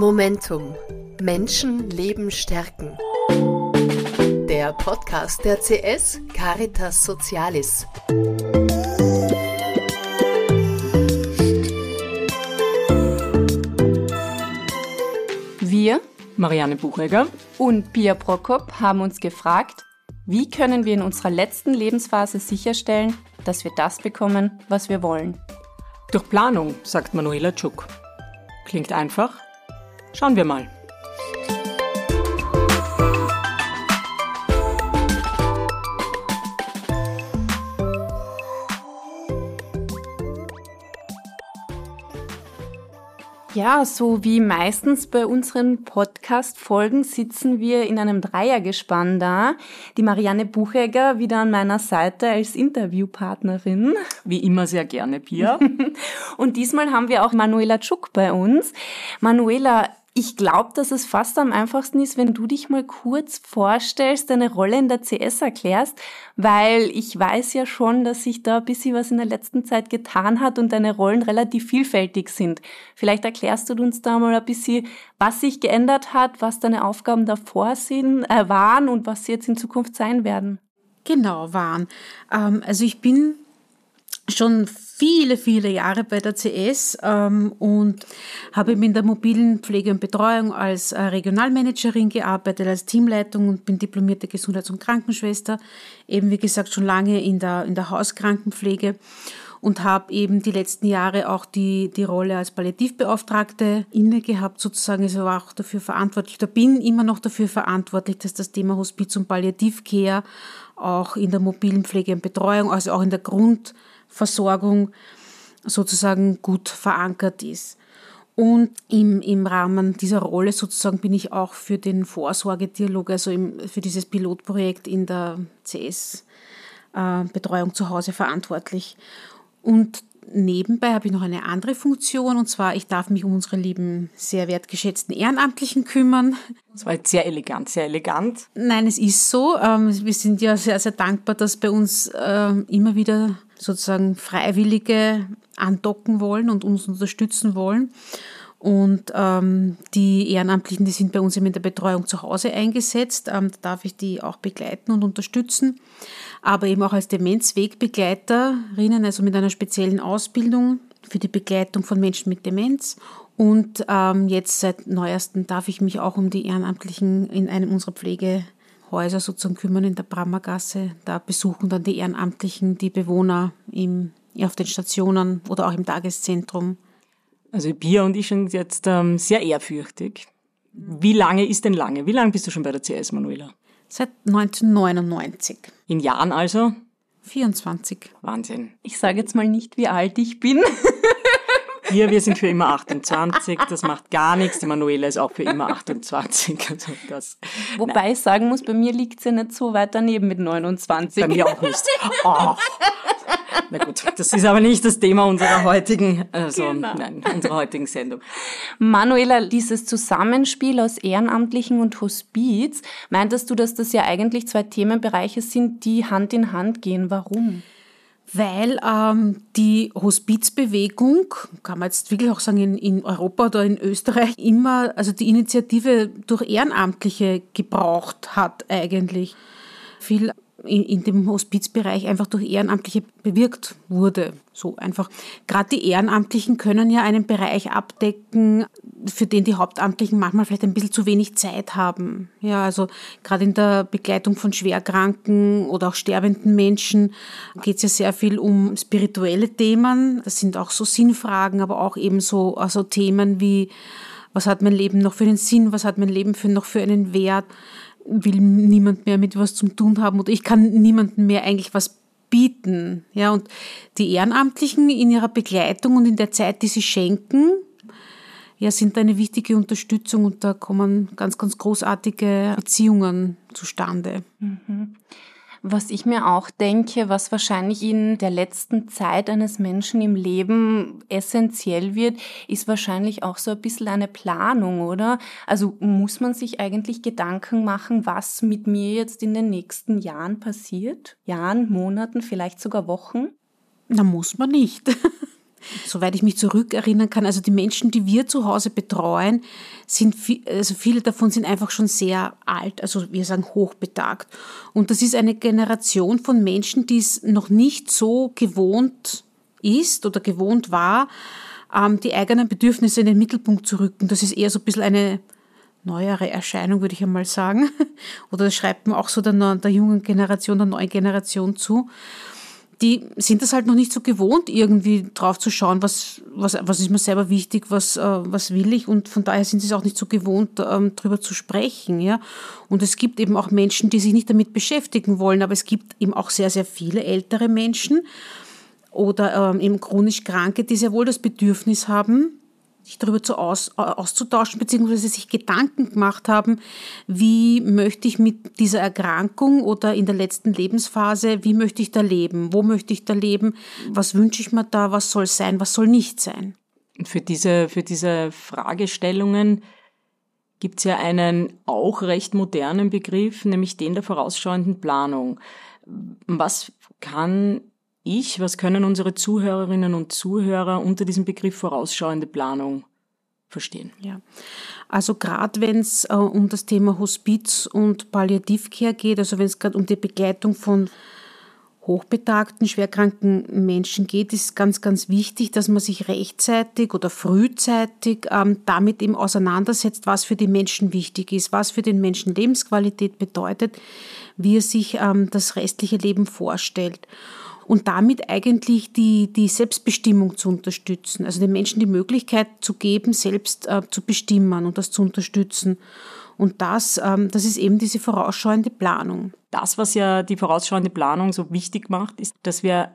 Momentum. Menschen Leben stärken. Der Podcast der CS Caritas Socialis. Wir, Marianne Buchegger und Pia Prokop, haben uns gefragt, wie können wir in unserer letzten Lebensphase sicherstellen, dass wir das bekommen, was wir wollen. Durch Planung, sagt Manuela Tschuk. Klingt einfach? Schauen wir mal. Ja, so wie meistens bei unseren Podcast-Folgen sitzen wir in einem Dreiergespann da. Die Marianne Buchegger wieder an meiner Seite als Interviewpartnerin. Wie immer sehr gerne, Pia. Und diesmal haben wir auch Manuela Tschuk bei uns. Manuela, ich glaube, dass es fast am einfachsten ist, wenn du dich mal kurz vorstellst, deine Rolle in der CS erklärst, weil ich weiß ja schon, dass sich da ein bisschen was in der letzten Zeit getan hat und deine Rollen relativ vielfältig sind. Vielleicht erklärst du uns da mal ein bisschen, was sich geändert hat, was deine Aufgaben davor sind, äh, waren und was sie jetzt in Zukunft sein werden. Genau, waren. Ähm, also ich bin schon viele, viele Jahre bei der CS ähm, und habe in der mobilen Pflege und Betreuung als äh, Regionalmanagerin gearbeitet, als Teamleitung und bin diplomierte Gesundheits- und Krankenschwester, eben wie gesagt schon lange in der, in der Hauskrankenpflege und habe eben die letzten Jahre auch die, die Rolle als Palliativbeauftragte inne gehabt, sozusagen, also war auch dafür verantwortlich, da bin immer noch dafür verantwortlich, dass das Thema Hospiz und Palliativcare auch in der mobilen Pflege und Betreuung, also auch in der Grund- Versorgung sozusagen gut verankert ist. Und im, im Rahmen dieser Rolle sozusagen bin ich auch für den Vorsorgedialog, also im, für dieses Pilotprojekt in der CS-Betreuung äh, zu Hause verantwortlich. Und nebenbei habe ich noch eine andere Funktion und zwar, ich darf mich um unsere lieben, sehr wertgeschätzten Ehrenamtlichen kümmern. Das war jetzt sehr elegant, sehr elegant. Nein, es ist so. Ähm, wir sind ja sehr, sehr dankbar, dass bei uns ähm, immer wieder sozusagen Freiwillige andocken wollen und uns unterstützen wollen. Und ähm, die Ehrenamtlichen, die sind bei uns eben in der Betreuung zu Hause eingesetzt. Ähm, da darf ich die auch begleiten und unterstützen. Aber eben auch als Demenzwegbegleiterinnen, also mit einer speziellen Ausbildung für die Begleitung von Menschen mit Demenz. Und ähm, jetzt seit neuestem darf ich mich auch um die Ehrenamtlichen in einem unserer Pflege Häuser sozusagen kümmern in der Brammergasse. Da besuchen dann die Ehrenamtlichen die Bewohner im, auf den Stationen oder auch im Tageszentrum. Also Pia und ich sind jetzt ähm, sehr ehrfürchtig. Wie lange ist denn lange? Wie lange bist du schon bei der CS, Manuela? Seit 1999. In Jahren also? 24. Wahnsinn. Ich sage jetzt mal nicht, wie alt ich bin. Wir, wir sind für immer 28, das macht gar nichts. Die Manuela ist auch für immer 28. Also das, Wobei nein. ich sagen muss, bei mir liegt sie ja nicht so weit daneben mit 29. Bei mir auch nicht. Oh. Na gut, das ist aber nicht das Thema unserer heutigen, also genau. nein, unserer heutigen Sendung. Manuela, dieses Zusammenspiel aus Ehrenamtlichen und Hospiz, meintest du, dass das ja eigentlich zwei Themenbereiche sind, die Hand in Hand gehen? Warum? Weil ähm, die Hospizbewegung, kann man jetzt wirklich auch sagen, in, in Europa oder in Österreich immer, also die Initiative durch Ehrenamtliche gebraucht hat eigentlich. Viel in, in dem Hospizbereich einfach durch Ehrenamtliche bewirkt wurde. So einfach. Gerade die Ehrenamtlichen können ja einen Bereich abdecken, für den die Hauptamtlichen manchmal vielleicht ein bisschen zu wenig Zeit haben. Ja, also gerade in der Begleitung von schwerkranken oder auch sterbenden Menschen geht es ja sehr viel um spirituelle Themen. Das sind auch so Sinnfragen, aber auch eben so also Themen wie was hat mein Leben noch für einen Sinn, was hat mein Leben für noch für einen Wert will niemand mehr mit was zu tun haben oder ich kann niemandem mehr eigentlich was bieten. Ja, und die Ehrenamtlichen in ihrer Begleitung und in der Zeit, die sie schenken, ja, sind eine wichtige Unterstützung und da kommen ganz, ganz großartige Beziehungen zustande. Mhm. Was ich mir auch denke, was wahrscheinlich in der letzten Zeit eines Menschen im Leben essentiell wird, ist wahrscheinlich auch so ein bisschen eine Planung, oder? Also muss man sich eigentlich Gedanken machen, was mit mir jetzt in den nächsten Jahren passiert? Jahren, Monaten, vielleicht sogar Wochen? Na, muss man nicht. soweit ich mich zurückerinnern kann, also die Menschen, die wir zu Hause betreuen, sind, also viele davon sind einfach schon sehr alt, also wir sagen hochbetagt. Und das ist eine Generation von Menschen, die es noch nicht so gewohnt ist oder gewohnt war, ähm, die eigenen Bedürfnisse in den Mittelpunkt zu rücken. Das ist eher so ein bisschen eine neuere Erscheinung, würde ich einmal sagen. Oder das schreibt man auch so der, der jungen Generation, der neuen Generation zu die sind das halt noch nicht so gewohnt, irgendwie drauf zu schauen, was, was, was ist mir selber wichtig, was, äh, was will ich und von daher sind sie es auch nicht so gewohnt, ähm, drüber zu sprechen, ja. Und es gibt eben auch Menschen, die sich nicht damit beschäftigen wollen, aber es gibt eben auch sehr, sehr viele ältere Menschen oder ähm, eben chronisch Kranke, die sehr wohl das Bedürfnis haben, sich darüber zu aus, auszutauschen, beziehungsweise sich Gedanken gemacht haben, wie möchte ich mit dieser Erkrankung oder in der letzten Lebensphase, wie möchte ich da leben, wo möchte ich da leben, was wünsche ich mir da, was soll sein, was soll nicht sein. Für diese, für diese Fragestellungen gibt es ja einen auch recht modernen Begriff, nämlich den der vorausschauenden Planung. Was kann ich, was können unsere Zuhörerinnen und Zuhörer unter diesem Begriff vorausschauende Planung verstehen? Ja, also gerade wenn es äh, um das Thema Hospiz und Palliativcare geht, also wenn es gerade um die Begleitung von hochbetagten, schwerkranken Menschen geht, ist ganz, ganz wichtig, dass man sich rechtzeitig oder frühzeitig ähm, damit eben auseinandersetzt, was für die Menschen wichtig ist, was für den Menschen Lebensqualität bedeutet, wie er sich ähm, das restliche Leben vorstellt und damit eigentlich die, die Selbstbestimmung zu unterstützen, also den Menschen die Möglichkeit zu geben, selbst äh, zu bestimmen und das zu unterstützen. Und das, ähm, das ist eben diese vorausschauende Planung. Das, was ja die vorausschauende Planung so wichtig macht, ist, dass wir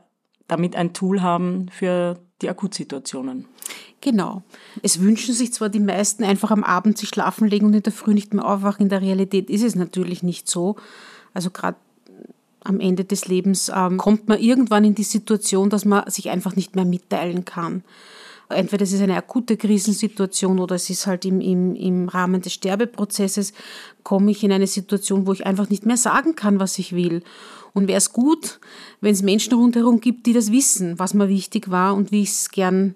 damit ein Tool haben für die Akutsituationen. Genau. Es wünschen sich zwar die meisten einfach am Abend sich schlafen legen und in der Früh nicht mehr aufwachen. In der Realität ist es natürlich nicht so. Also gerade am Ende des Lebens ähm, kommt man irgendwann in die Situation, dass man sich einfach nicht mehr mitteilen kann. Entweder es ist eine akute Krisensituation oder es ist halt im, im, im Rahmen des Sterbeprozesses, komme ich in eine Situation, wo ich einfach nicht mehr sagen kann, was ich will. Und wäre es gut, wenn es Menschen rundherum gibt, die das wissen, was mir wichtig war und wie ich es gern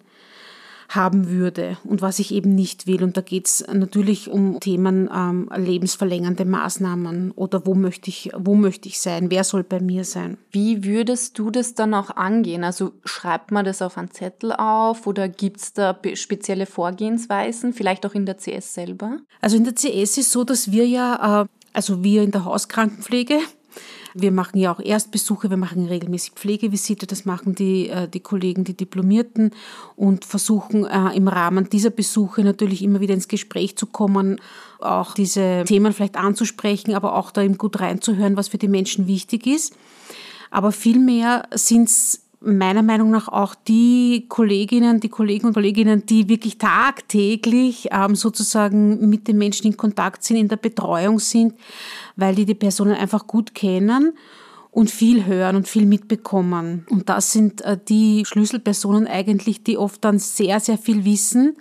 haben würde und was ich eben nicht will. Und da geht es natürlich um Themen ähm, lebensverlängernde Maßnahmen oder wo möchte ich, wo möchte ich sein, wer soll bei mir sein. Wie würdest du das dann auch angehen? Also schreibt man das auf einen Zettel auf oder gibt es da spezielle Vorgehensweisen, vielleicht auch in der CS selber? Also in der CS ist so, dass wir ja, äh, also wir in der Hauskrankenpflege, wir machen ja auch Erstbesuche, wir machen regelmäßig Pflegevisite, das machen die, äh, die Kollegen, die Diplomierten und versuchen äh, im Rahmen dieser Besuche natürlich immer wieder ins Gespräch zu kommen, auch diese Themen vielleicht anzusprechen, aber auch da eben gut reinzuhören, was für die Menschen wichtig ist. Aber vielmehr sind es meiner Meinung nach auch die Kolleginnen, die Kollegen und Kolleginnen, die wirklich tagtäglich ähm, sozusagen mit den Menschen in Kontakt sind, in der Betreuung sind, weil die die Personen einfach gut kennen und viel hören und viel mitbekommen. Und das sind äh, die Schlüsselpersonen eigentlich, die oft dann sehr, sehr viel wissen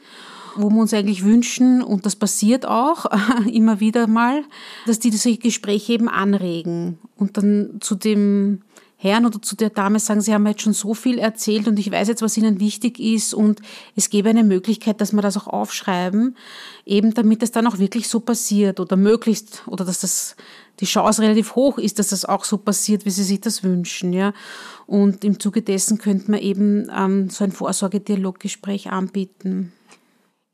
wo wir uns eigentlich wünschen, und das passiert auch immer wieder mal, dass die solche Gespräche eben anregen und dann zu dem Herrn oder zu der Dame sagen, Sie haben jetzt schon so viel erzählt und ich weiß jetzt, was Ihnen wichtig ist und es gäbe eine Möglichkeit, dass wir das auch aufschreiben, eben damit es dann auch wirklich so passiert oder möglichst, oder dass das die Chance relativ hoch ist, dass das auch so passiert, wie Sie sich das wünschen, ja. Und im Zuge dessen könnte man eben ähm, so ein Vorsorgedialoggespräch anbieten.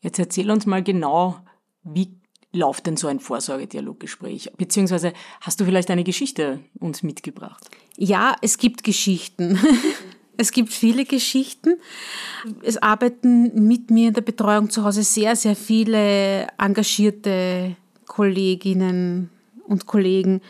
Jetzt erzähl uns mal genau, wie läuft denn so ein Vorsorgedialoggespräch? Beziehungsweise hast du vielleicht eine Geschichte uns mitgebracht? Ja, es gibt Geschichten. Es gibt viele Geschichten. Es arbeiten mit mir in der Betreuung zu Hause sehr, sehr viele engagierte Kolleginnen und Kollegen.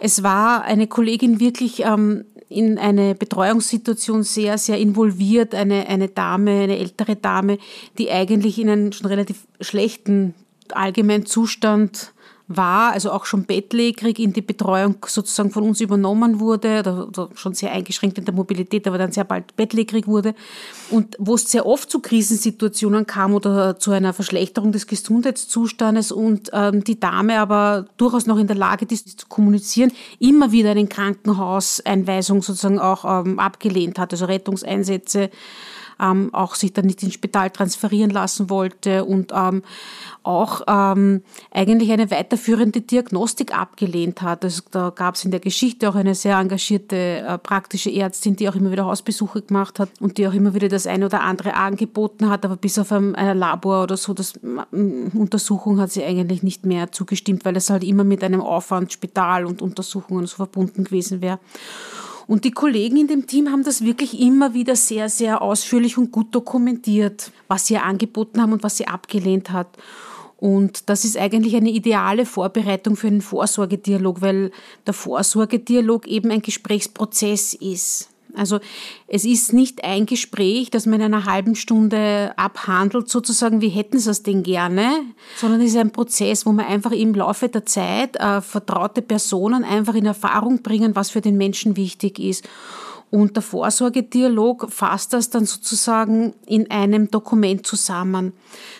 Es war eine Kollegin wirklich ähm, in eine Betreuungssituation sehr, sehr involviert, eine, eine Dame, eine ältere Dame, die eigentlich in einem schon relativ schlechten allgemeinen Zustand war, also auch schon bettlägerig in die Betreuung sozusagen von uns übernommen wurde, oder schon sehr eingeschränkt in der Mobilität, aber dann sehr bald bettlägerig wurde. Und wo es sehr oft zu Krisensituationen kam oder zu einer Verschlechterung des Gesundheitszustandes und ähm, die Dame aber durchaus noch in der Lage ist, zu kommunizieren, immer wieder eine Krankenhauseinweisung sozusagen auch ähm, abgelehnt hat, also Rettungseinsätze ähm, auch sich dann nicht ins Spital transferieren lassen wollte und ähm, auch ähm, eigentlich eine weiterführende Diagnostik abgelehnt hat. Also da gab es in der Geschichte auch eine sehr engagierte äh, praktische Ärztin, die auch immer wieder Hausbesuche gemacht hat und die auch immer wieder das eine oder andere angeboten hat, aber bis auf ein, ein Labor oder so, das Untersuchung hat sie eigentlich nicht mehr zugestimmt, weil es halt immer mit einem Aufwand Spital und Untersuchungen so verbunden gewesen wäre. Und die Kollegen in dem Team haben das wirklich immer wieder sehr, sehr ausführlich und gut dokumentiert, was sie angeboten haben und was sie abgelehnt hat. Und das ist eigentlich eine ideale Vorbereitung für einen Vorsorgedialog, weil der Vorsorgedialog eben ein Gesprächsprozess ist. Also es ist nicht ein Gespräch, das man in einer halben Stunde abhandelt, sozusagen, wie hätten Sie es denn gerne, sondern es ist ein Prozess, wo man einfach im Laufe der Zeit äh, vertraute Personen einfach in Erfahrung bringen, was für den Menschen wichtig ist. Und der Vorsorgedialog fasst das dann sozusagen in einem Dokument zusammen.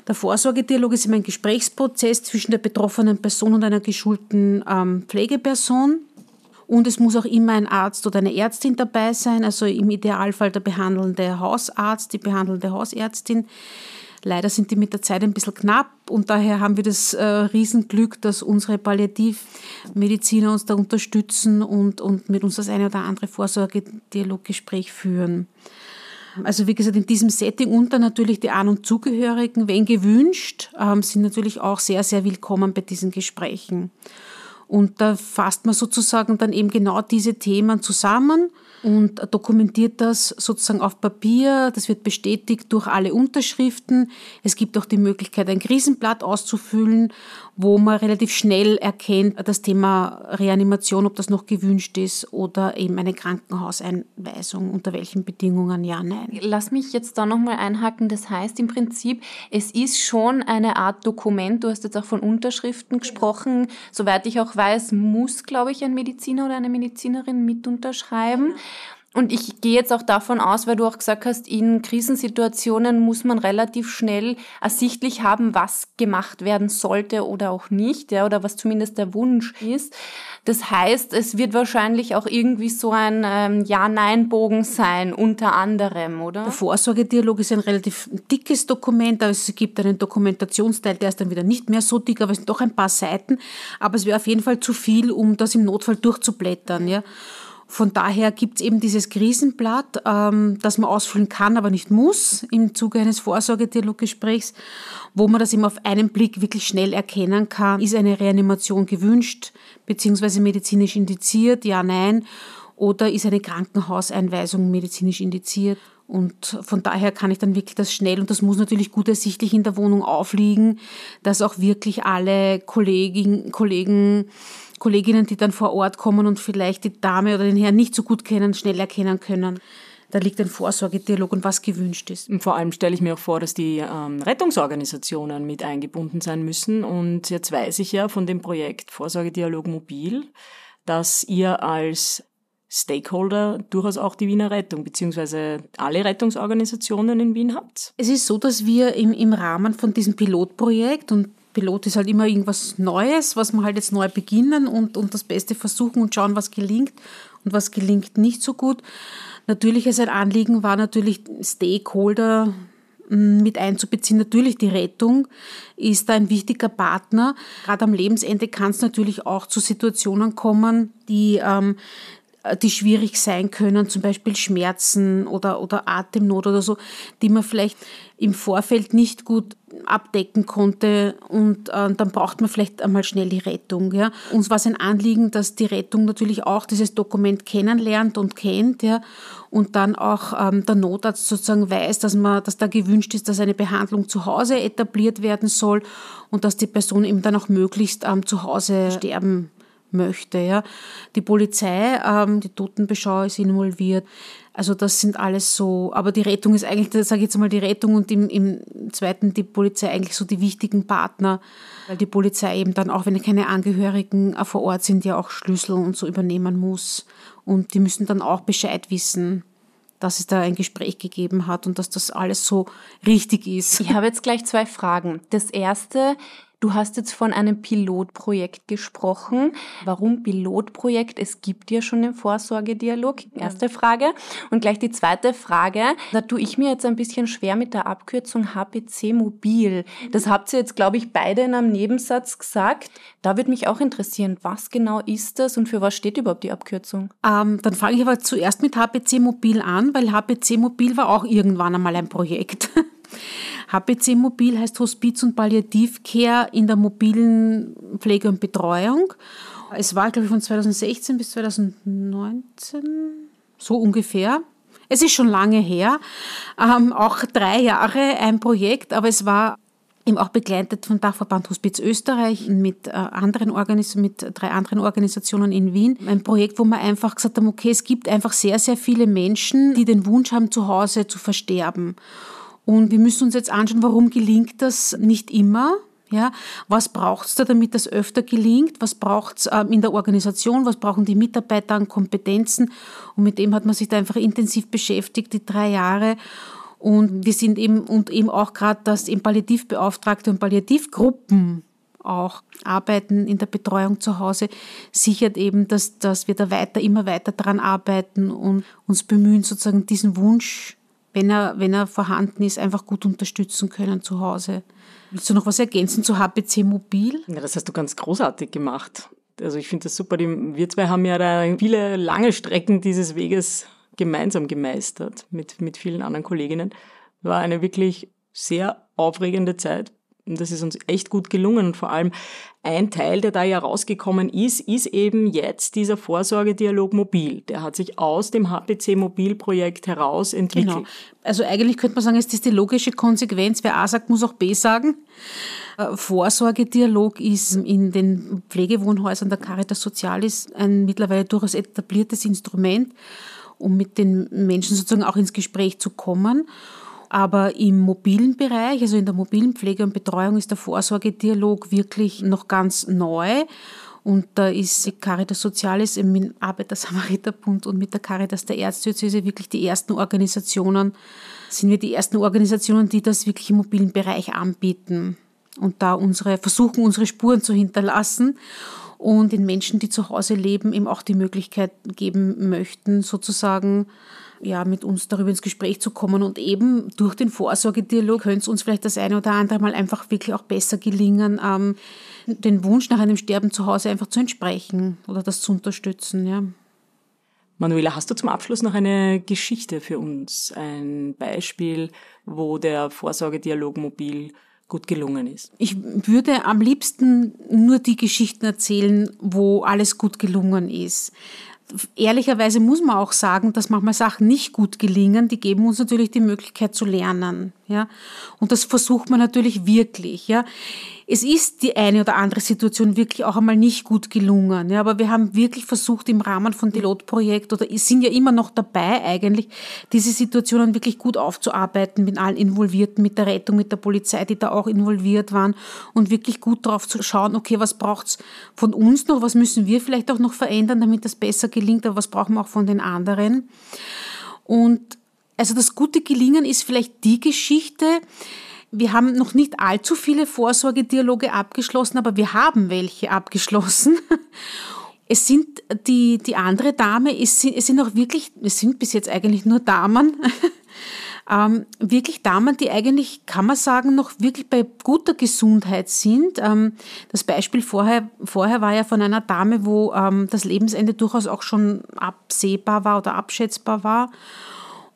Der Vorsorgedialog ist immer ein Gesprächsprozess zwischen der betroffenen Person und einer geschulten ähm, Pflegeperson. Und es muss auch immer ein Arzt oder eine Ärztin dabei sein, also im Idealfall der behandelnde Hausarzt, die behandelnde Hausärztin. Leider sind die mit der Zeit ein bisschen knapp und daher haben wir das äh, Riesenglück, dass unsere Palliativmediziner uns da unterstützen und, und mit uns das eine oder andere Vorsorgedialoggespräch führen. Also wie gesagt, in diesem Setting und dann natürlich die An- und Zugehörigen, wenn gewünscht, ähm, sind natürlich auch sehr, sehr willkommen bei diesen Gesprächen. Und da fasst man sozusagen dann eben genau diese Themen zusammen und dokumentiert das sozusagen auf Papier. Das wird bestätigt durch alle Unterschriften. Es gibt auch die Möglichkeit, ein Krisenblatt auszufüllen, wo man relativ schnell erkennt, das Thema Reanimation, ob das noch gewünscht ist oder eben eine Krankenhauseinweisung, unter welchen Bedingungen, ja, nein. Lass mich jetzt da nochmal einhaken. Das heißt im Prinzip, es ist schon eine Art Dokument. Du hast jetzt auch von Unterschriften gesprochen. Soweit ich auch weiß, muss, glaube ich, ein Mediziner oder eine Medizinerin mit unterschreiben. Und ich gehe jetzt auch davon aus, weil du auch gesagt hast, in Krisensituationen muss man relativ schnell ersichtlich haben, was gemacht werden sollte oder auch nicht, ja, oder was zumindest der Wunsch ist. Das heißt, es wird wahrscheinlich auch irgendwie so ein ähm, Ja-Nein-Bogen sein, unter anderem, oder? Der Vorsorgedialog ist ein relativ dickes Dokument, aber es gibt einen Dokumentationsteil, der ist dann wieder nicht mehr so dick, aber es sind doch ein paar Seiten. Aber es wäre auf jeden Fall zu viel, um das im Notfall durchzublättern, ja. Von daher gibt es eben dieses Krisenblatt, ähm, das man ausfüllen kann, aber nicht muss im Zuge eines Vorsorgedialoggesprächs, wo man das eben auf einen Blick wirklich schnell erkennen kann. Ist eine Reanimation gewünscht, beziehungsweise medizinisch indiziert? Ja, nein. Oder ist eine Krankenhauseinweisung medizinisch indiziert? Und von daher kann ich dann wirklich das schnell, und das muss natürlich gut ersichtlich in der Wohnung aufliegen, dass auch wirklich alle Kolleginnen, Kollegen Kolleginnen, die dann vor Ort kommen und vielleicht die Dame oder den Herrn nicht so gut kennen, schnell erkennen können. Da liegt ein Vorsorgedialog und was gewünscht ist. vor allem stelle ich mir auch vor, dass die ähm, Rettungsorganisationen mit eingebunden sein müssen. Und jetzt weiß ich ja von dem Projekt Vorsorgedialog Mobil, dass ihr als Stakeholder durchaus auch die Wiener Rettung bzw. alle Rettungsorganisationen in Wien habt? Es ist so, dass wir im, im Rahmen von diesem Pilotprojekt und Pilot ist halt immer irgendwas Neues, was wir halt jetzt neu beginnen und, und das Beste versuchen und schauen, was gelingt und was gelingt nicht so gut. Natürlich als ein Anliegen war natürlich Stakeholder hm, mit einzubeziehen. Natürlich die Rettung ist ein wichtiger Partner. Gerade am Lebensende kann es natürlich auch zu Situationen kommen, die ähm, die schwierig sein können, zum Beispiel Schmerzen oder, oder Atemnot oder so, die man vielleicht im Vorfeld nicht gut abdecken konnte und äh, dann braucht man vielleicht einmal schnell die Rettung. Ja. Uns war es ein Anliegen, dass die Rettung natürlich auch dieses Dokument kennenlernt und kennt ja, und dann auch ähm, der Notarzt sozusagen weiß, dass, man, dass da gewünscht ist, dass eine Behandlung zu Hause etabliert werden soll und dass die Person eben dann auch möglichst ähm, zu Hause sterben möchte. Ja. Die Polizei, ähm, die Totenbeschau ist involviert. Also das sind alles so, aber die Rettung ist eigentlich, sage ich jetzt mal die Rettung und im, im zweiten die Polizei eigentlich so die wichtigen Partner, weil die Polizei eben dann auch, wenn keine Angehörigen vor Ort sind, ja auch Schlüssel und so übernehmen muss. Und die müssen dann auch Bescheid wissen, dass es da ein Gespräch gegeben hat und dass das alles so richtig ist. Ich habe jetzt gleich zwei Fragen. Das erste, Du hast jetzt von einem Pilotprojekt gesprochen. Warum Pilotprojekt? Es gibt ja schon den Vorsorgedialog. Erste Frage. Und gleich die zweite Frage. Da tue ich mir jetzt ein bisschen schwer mit der Abkürzung HPC Mobil. Das habt ihr jetzt, glaube ich, beide in einem Nebensatz gesagt. Da würde mich auch interessieren, was genau ist das und für was steht überhaupt die Abkürzung? Ähm, dann fange ich aber zuerst mit HPC Mobil an, weil HPC Mobil war auch irgendwann einmal ein Projekt. HPC Mobil heißt Hospiz- und Palliativcare in der mobilen Pflege und Betreuung. Es war, glaube ich, von 2016 bis 2019, so ungefähr. Es ist schon lange her, ähm, auch drei Jahre ein Projekt, aber es war eben auch begleitet vom Dachverband Hospiz Österreich mit, äh, anderen Organis mit drei anderen Organisationen in Wien. Ein Projekt, wo wir einfach gesagt haben, okay, es gibt einfach sehr, sehr viele Menschen, die den Wunsch haben, zu Hause zu versterben. Und wir müssen uns jetzt anschauen, warum gelingt das nicht immer? Ja, was braucht es da, damit das öfter gelingt? Was braucht es ähm, in der Organisation? Was brauchen die Mitarbeiter an Kompetenzen? Und mit dem hat man sich da einfach intensiv beschäftigt, die drei Jahre. Und wir sind eben, und eben auch gerade, dass eben Palliativbeauftragte und Palliativgruppen auch arbeiten in der Betreuung zu Hause, sichert eben, dass, dass wir da weiter, immer weiter daran arbeiten und uns bemühen, sozusagen diesen Wunsch wenn er, wenn er vorhanden ist, einfach gut unterstützen können zu Hause. Willst du noch was ergänzen zu HPC Mobil? Ja, das hast du ganz großartig gemacht. Also ich finde das super. Wir zwei haben ja da viele lange Strecken dieses Weges gemeinsam gemeistert mit, mit vielen anderen Kolleginnen. War eine wirklich sehr aufregende Zeit. Das ist uns echt gut gelungen. Und vor allem ein Teil, der da ja rausgekommen ist, ist eben jetzt dieser Vorsorgedialog mobil. Der hat sich aus dem HPC Mobil-Projekt heraus entwickelt. Genau. Also eigentlich könnte man sagen, ist das die logische Konsequenz. Wer A sagt, muss auch B sagen. Äh, Vorsorgedialog ist in den Pflegewohnhäusern der Caritas Sozialis ein mittlerweile durchaus etabliertes Instrument, um mit den Menschen sozusagen auch ins Gespräch zu kommen. Aber im mobilen Bereich, also in der mobilen Pflege und Betreuung, ist der Vorsorgedialog wirklich noch ganz neu. Und da ist die Caritas Sozialis im mit Arbeiter-Samariter-Bund und mit der Caritas der Erzdiözese wirklich die ersten Organisationen, sind wir die ersten Organisationen, die das wirklich im mobilen Bereich anbieten und da unsere, versuchen, unsere Spuren zu hinterlassen und den Menschen, die zu Hause leben, eben auch die Möglichkeit geben möchten, sozusagen ja, mit uns darüber ins Gespräch zu kommen. Und eben durch den Vorsorgedialog könnte es uns vielleicht das eine oder andere Mal einfach wirklich auch besser gelingen, ähm, den Wunsch nach einem Sterben zu Hause einfach zu entsprechen oder das zu unterstützen. Ja. Manuela, hast du zum Abschluss noch eine Geschichte für uns? Ein Beispiel, wo der Vorsorgedialog mobil gut gelungen ist? Ich würde am liebsten nur die Geschichten erzählen, wo alles gut gelungen ist ehrlicherweise muss man auch sagen, dass manchmal Sachen nicht gut gelingen, die geben uns natürlich die Möglichkeit zu lernen, ja. Und das versucht man natürlich wirklich, ja es ist die eine oder andere Situation wirklich auch einmal nicht gut gelungen. Ja, aber wir haben wirklich versucht im Rahmen von Pilotprojekt oder sind ja immer noch dabei eigentlich, diese Situationen wirklich gut aufzuarbeiten mit allen Involvierten, mit der Rettung, mit der Polizei, die da auch involviert waren und wirklich gut drauf zu schauen, okay, was braucht's von uns noch, was müssen wir vielleicht auch noch verändern, damit das besser gelingt, aber was brauchen wir auch von den anderen. Und also das gute Gelingen ist vielleicht die Geschichte, wir haben noch nicht allzu viele Vorsorgedialoge abgeschlossen, aber wir haben welche abgeschlossen. Es sind die, die andere Dame, es sind, es sind auch wirklich, es sind bis jetzt eigentlich nur Damen, ähm, wirklich Damen, die eigentlich, kann man sagen, noch wirklich bei guter Gesundheit sind. Ähm, das Beispiel vorher, vorher war ja von einer Dame, wo ähm, das Lebensende durchaus auch schon absehbar war oder abschätzbar war.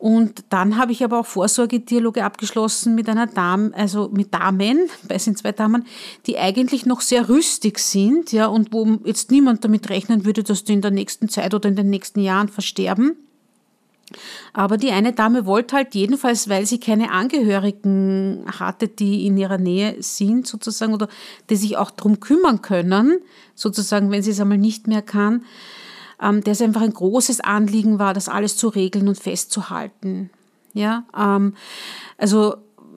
Und dann habe ich aber auch Vorsorgedialoge abgeschlossen mit einer Dame, also mit Damen, bei sind zwei Damen, die eigentlich noch sehr rüstig sind, ja, und wo jetzt niemand damit rechnen würde, dass die in der nächsten Zeit oder in den nächsten Jahren versterben. Aber die eine Dame wollte halt jedenfalls, weil sie keine Angehörigen hatte, die in ihrer Nähe sind, sozusagen, oder die sich auch drum kümmern können, sozusagen, wenn sie es einmal nicht mehr kann, ähm, der es einfach ein großes Anliegen war, das alles zu regeln und festzuhalten. Ja, ähm, also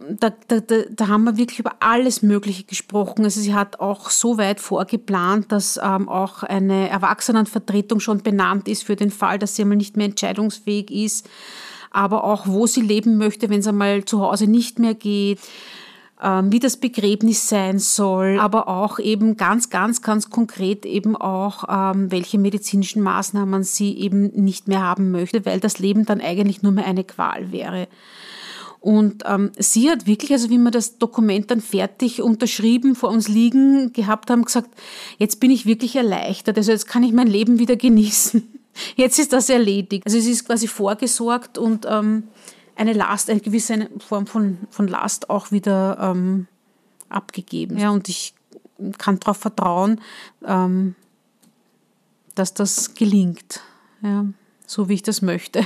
da, da, da, haben wir wirklich über alles Mögliche gesprochen. Also sie hat auch so weit vorgeplant, dass ähm, auch eine Erwachsenenvertretung schon benannt ist für den Fall, dass sie einmal nicht mehr entscheidungsfähig ist, aber auch wo sie leben möchte, wenn es einmal zu Hause nicht mehr geht ähm, wie das Begräbnis sein soll, aber auch eben ganz, ganz, ganz konkret eben auch, ähm, welche medizinischen Maßnahmen sie eben nicht mehr haben möchte, weil das Leben dann eigentlich nur mehr eine Qual wäre. Und ähm, sie hat wirklich, also wie wir das Dokument dann fertig unterschrieben vor uns liegen gehabt haben, gesagt, jetzt bin ich wirklich erleichtert. Also jetzt kann ich mein Leben wieder genießen. Jetzt ist das erledigt. Also es ist quasi vorgesorgt und ähm, eine Last, eine gewisse Form von, von Last auch wieder ähm, abgegeben. Ja, und ich kann darauf vertrauen, ähm, dass das gelingt, ja, so wie ich das möchte.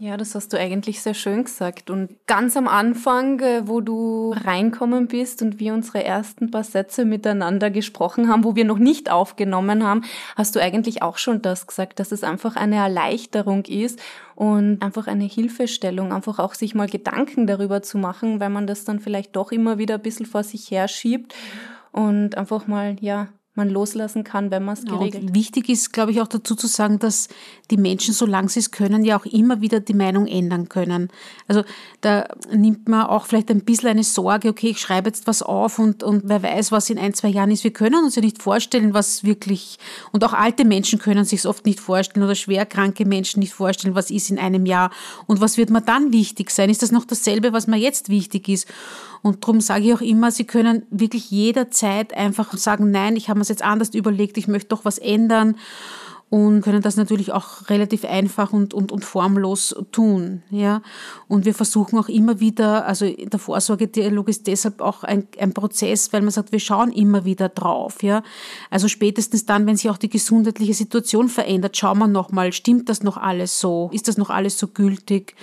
Ja, das hast du eigentlich sehr schön gesagt. Und ganz am Anfang, äh, wo du reinkommen bist und wir unsere ersten paar Sätze miteinander gesprochen haben, wo wir noch nicht aufgenommen haben, hast du eigentlich auch schon das gesagt, dass es einfach eine Erleichterung ist und einfach eine Hilfestellung, einfach auch sich mal Gedanken darüber zu machen, weil man das dann vielleicht doch immer wieder ein bisschen vor sich her schiebt und einfach mal, ja, man loslassen kann, wenn man es geregelt hat. Wichtig ist, glaube ich, auch dazu zu sagen, dass die Menschen, solange sie es können, ja auch immer wieder die Meinung ändern können. Also da nimmt man auch vielleicht ein bisschen eine Sorge, okay, ich schreibe jetzt was auf und, und wer weiß, was in ein, zwei Jahren ist. Wir können uns ja nicht vorstellen, was wirklich, und auch alte Menschen können sich es oft nicht vorstellen oder schwerkranke Menschen nicht vorstellen, was ist in einem Jahr und was wird mir dann wichtig sein. Ist das noch dasselbe, was mir jetzt wichtig ist? Und darum sage ich auch immer, Sie können wirklich jederzeit einfach sagen, nein, ich habe mir das jetzt anders überlegt, ich möchte doch was ändern und können das natürlich auch relativ einfach und, und, und formlos tun. Ja? Und wir versuchen auch immer wieder, also der Vorsorgedialog ist deshalb auch ein, ein Prozess, weil man sagt, wir schauen immer wieder drauf. Ja? Also spätestens dann, wenn sich auch die gesundheitliche Situation verändert, schauen wir nochmal, stimmt das noch alles so? Ist das noch alles so gültig?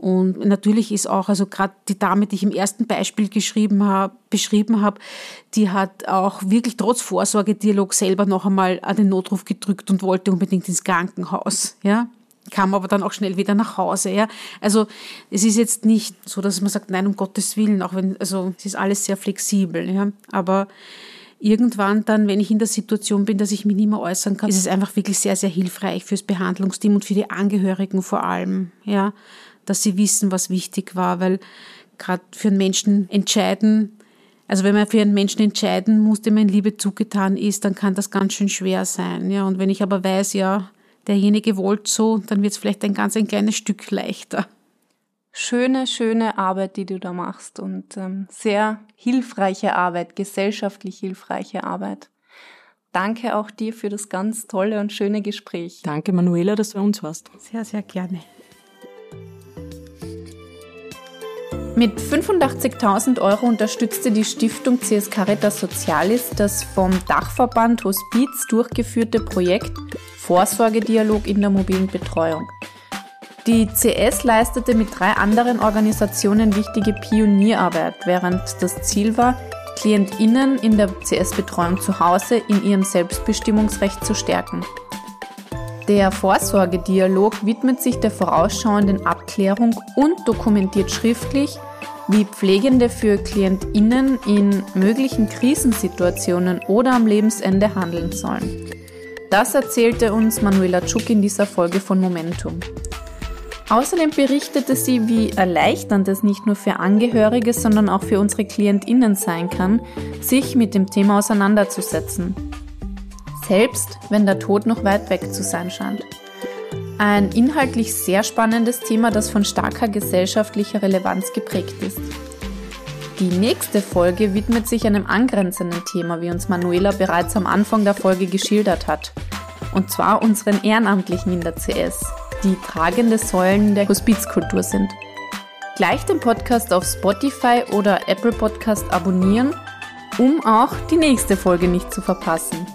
Und natürlich ist auch, also gerade die Dame, die ich im ersten Beispiel geschrieben habe, beschrieben habe, die hat auch wirklich trotz Vorsorgedialog selber noch einmal an den Notruf gedrückt und wollte unbedingt ins Krankenhaus, ja kam aber dann auch schnell wieder nach Hause. Ja. Also es ist jetzt nicht so, dass man sagt, nein, um Gottes Willen, auch wenn, also es ist alles sehr flexibel. Ja. Aber irgendwann dann, wenn ich in der Situation bin, dass ich mich nicht mehr äußern kann, ist es einfach wirklich sehr, sehr hilfreich fürs Behandlungsteam und für die Angehörigen vor allem. Ja dass sie wissen, was wichtig war, weil gerade für einen Menschen entscheiden, also wenn man für einen Menschen entscheiden muss, dem ein Liebe zugetan ist, dann kann das ganz schön schwer sein. Ja, und wenn ich aber weiß, ja, derjenige wollte so, dann wird es vielleicht ein ganz ein kleines Stück leichter. Schöne, schöne Arbeit, die du da machst und ähm, sehr hilfreiche Arbeit, gesellschaftlich hilfreiche Arbeit. Danke auch dir für das ganz tolle und schöne Gespräch. Danke, Manuela, dass du bei uns warst. Sehr, sehr gerne. Mit 85.000 Euro unterstützte die Stiftung CS Caritas Socialis das vom Dachverband Hospiz durchgeführte Projekt Vorsorgedialog in der mobilen Betreuung. Die CS leistete mit drei anderen Organisationen wichtige Pionierarbeit, während das Ziel war, KlientInnen in der CS-Betreuung zu Hause in ihrem Selbstbestimmungsrecht zu stärken. Der Vorsorgedialog widmet sich der vorausschauenden Abklärung und dokumentiert schriftlich, wie Pflegende für KlientInnen in möglichen Krisensituationen oder am Lebensende handeln sollen. Das erzählte uns Manuela Tschuk in dieser Folge von Momentum. Außerdem berichtete sie, wie erleichternd es nicht nur für Angehörige, sondern auch für unsere KlientInnen sein kann, sich mit dem Thema auseinanderzusetzen. Selbst wenn der Tod noch weit weg zu sein scheint. Ein inhaltlich sehr spannendes Thema, das von starker gesellschaftlicher Relevanz geprägt ist. Die nächste Folge widmet sich einem angrenzenden Thema, wie uns Manuela bereits am Anfang der Folge geschildert hat. Und zwar unseren Ehrenamtlichen in der CS, die tragende Säulen der Hospizkultur sind. Gleich den Podcast auf Spotify oder Apple Podcast abonnieren, um auch die nächste Folge nicht zu verpassen.